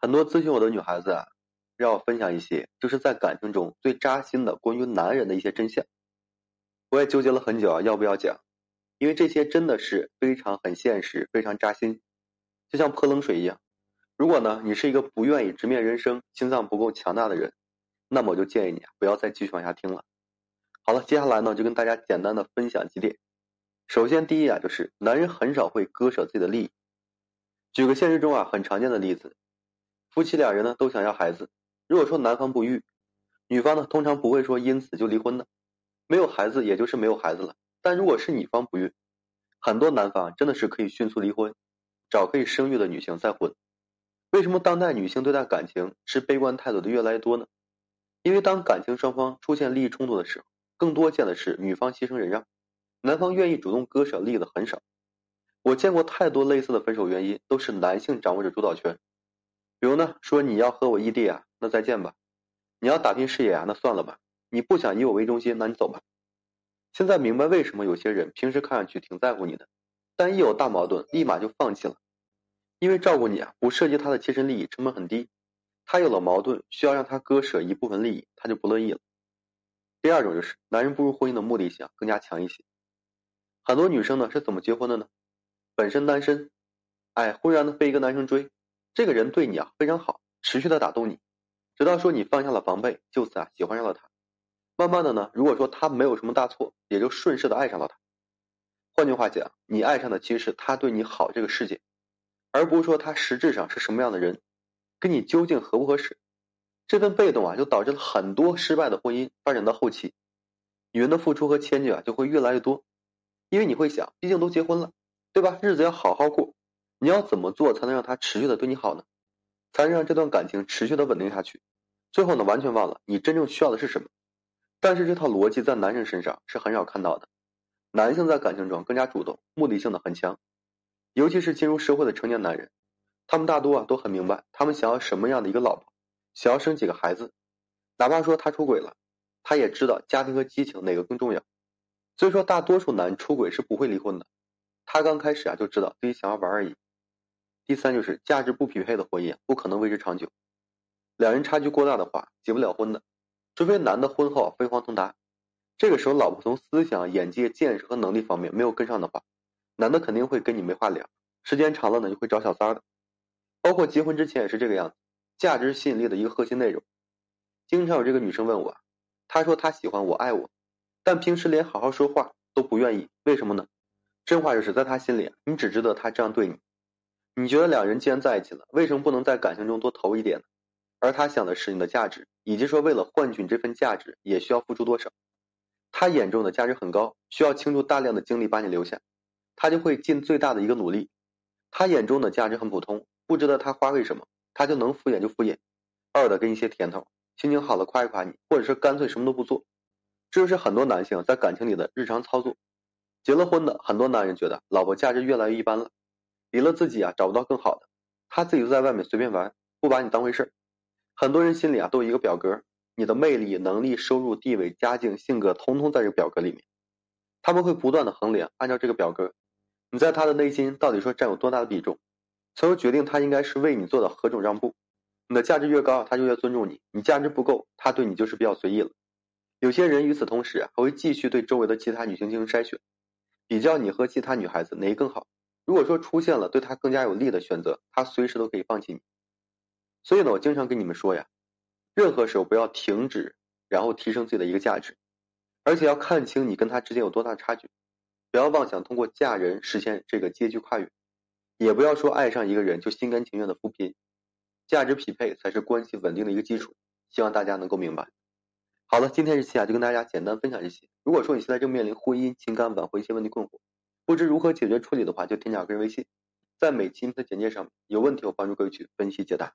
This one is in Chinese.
很多咨询我的女孩子啊，让我分享一些就是在感情中最扎心的关于男人的一些真相。我也纠结了很久啊，要不要讲？因为这些真的是非常很现实，非常扎心，就像泼冷水一样。如果呢，你是一个不愿意直面人生、心脏不够强大的人，那么我就建议你，不要再继续往下听了。好了，接下来呢，就跟大家简单的分享几点。首先，第一啊，就是男人很少会割舍自己的利益。举个现实中啊很常见的例子，夫妻两人呢都想要孩子，如果说男方不育，女方呢通常不会说因此就离婚的，没有孩子也就是没有孩子了。但如果是女方不育，很多男方真的是可以迅速离婚，找可以生育的女性再婚。为什么当代女性对待感情持悲观态度的越来越多呢？因为当感情双方出现利益冲突的时候，更多见的是女方牺牲忍让，男方愿意主动割舍利益的很少。我见过太多类似的分手原因，都是男性掌握着主导权。比如呢，说你要和我异地啊，那再见吧；你要打拼事业啊，那算了吧；你不想以我为中心，那你走吧。现在明白为什么有些人平时看上去挺在乎你的，但一有大矛盾立马就放弃了，因为照顾你啊不涉及他的切身利益，成本很低。他有了矛盾，需要让他割舍一部分利益，他就不乐意了。第二种就是男人步入婚姻的目的性更加强一些。很多女生呢是怎么结婚的呢？本身单身，哎，忽然呢被一个男生追，这个人对你啊非常好，持续的打动你，直到说你放下了防备，就此啊喜欢上了他。慢慢的呢，如果说他没有什么大错，也就顺势的爱上了他。换句话讲，你爱上的其实是他对你好这个世界，而不是说他实质上是什么样的人，跟你究竟合不合适。这份被动啊，就导致了很多失败的婚姻发展到后期，女人的付出和迁就啊就会越来越多，因为你会想，毕竟都结婚了，对吧？日子要好好过，你要怎么做才能让他持续的对你好呢？才能让这段感情持续的稳定下去？最后呢，完全忘了你真正需要的是什么。但是这套逻辑在男生身上是很少看到的，男性在感情中更加主动，目的性的很强，尤其是进入社会的成年男人，他们大多啊都很明白，他们想要什么样的一个老婆，想要生几个孩子，哪怕说他出轨了，他也知道家庭和激情哪个更重要，所以说大多数男出轨是不会离婚的，他刚开始啊就知道自己想要玩而已。第三就是价值不匹配的婚姻不可能维持长久，两人差距过大的话结不了婚的。除非男的婚后飞黄腾达，这个时候老婆从思想、眼界、见识和能力方面没有跟上的话，男的肯定会跟你没话聊。时间长了呢，就会找小三的。包括结婚之前也是这个样子。价值吸引力的一个核心内容，经常有这个女生问我，她说她喜欢我、爱我，但平时连好好说话都不愿意，为什么呢？真话就是在她心里，你只值得他这样对你。你觉得两人既然在一起了，为什么不能在感情中多投一点呢？而他想的是你的价值，以及说为了换取这份价值，也需要付出多少。他眼中的价值很高，需要倾注大量的精力把你留下，他就会尽最大的一个努力。他眼中的价值很普通，不值得他花费什么，他就能敷衍就敷衍，偶尔的给你些甜头，心情好了夸一夸你，或者是干脆什么都不做。这就是很多男性在感情里的日常操作。结了婚的很多男人觉得老婆价值越来越一般了，离了自己啊找不到更好的，他自己就在外面随便玩，不把你当回事儿。很多人心里啊都有一个表格，你的魅力、能力、收入、地位、家境、性格，通通在这个表格里面。他们会不断的衡量，按照这个表格，你在他的内心到底说占有多大的比重，从而决定他应该是为你做的何种让步。你的价值越高，他就越尊重你；你价值不够，他对你就是比较随意了。有些人与此同时还会继续对周围的其他女性进行筛选，比较你和其他女孩子哪个更好。如果说出现了对他更加有利的选择，他随时都可以放弃你。所以呢，我经常跟你们说呀，任何时候不要停止，然后提升自己的一个价值，而且要看清你跟他之间有多大差距，不要妄想通过嫁人实现这个阶级跨越，也不要说爱上一个人就心甘情愿的扶贫，价值匹配才是关系稳定的一个基础。希望大家能够明白。好了，今天这期啊就跟大家简单分享这些。如果说你现在正面临婚姻、情感挽回一些问题困惑，不知如何解决处理的话，就添加个人微信，在每期的简介上，有问题我帮助各位去分析解答。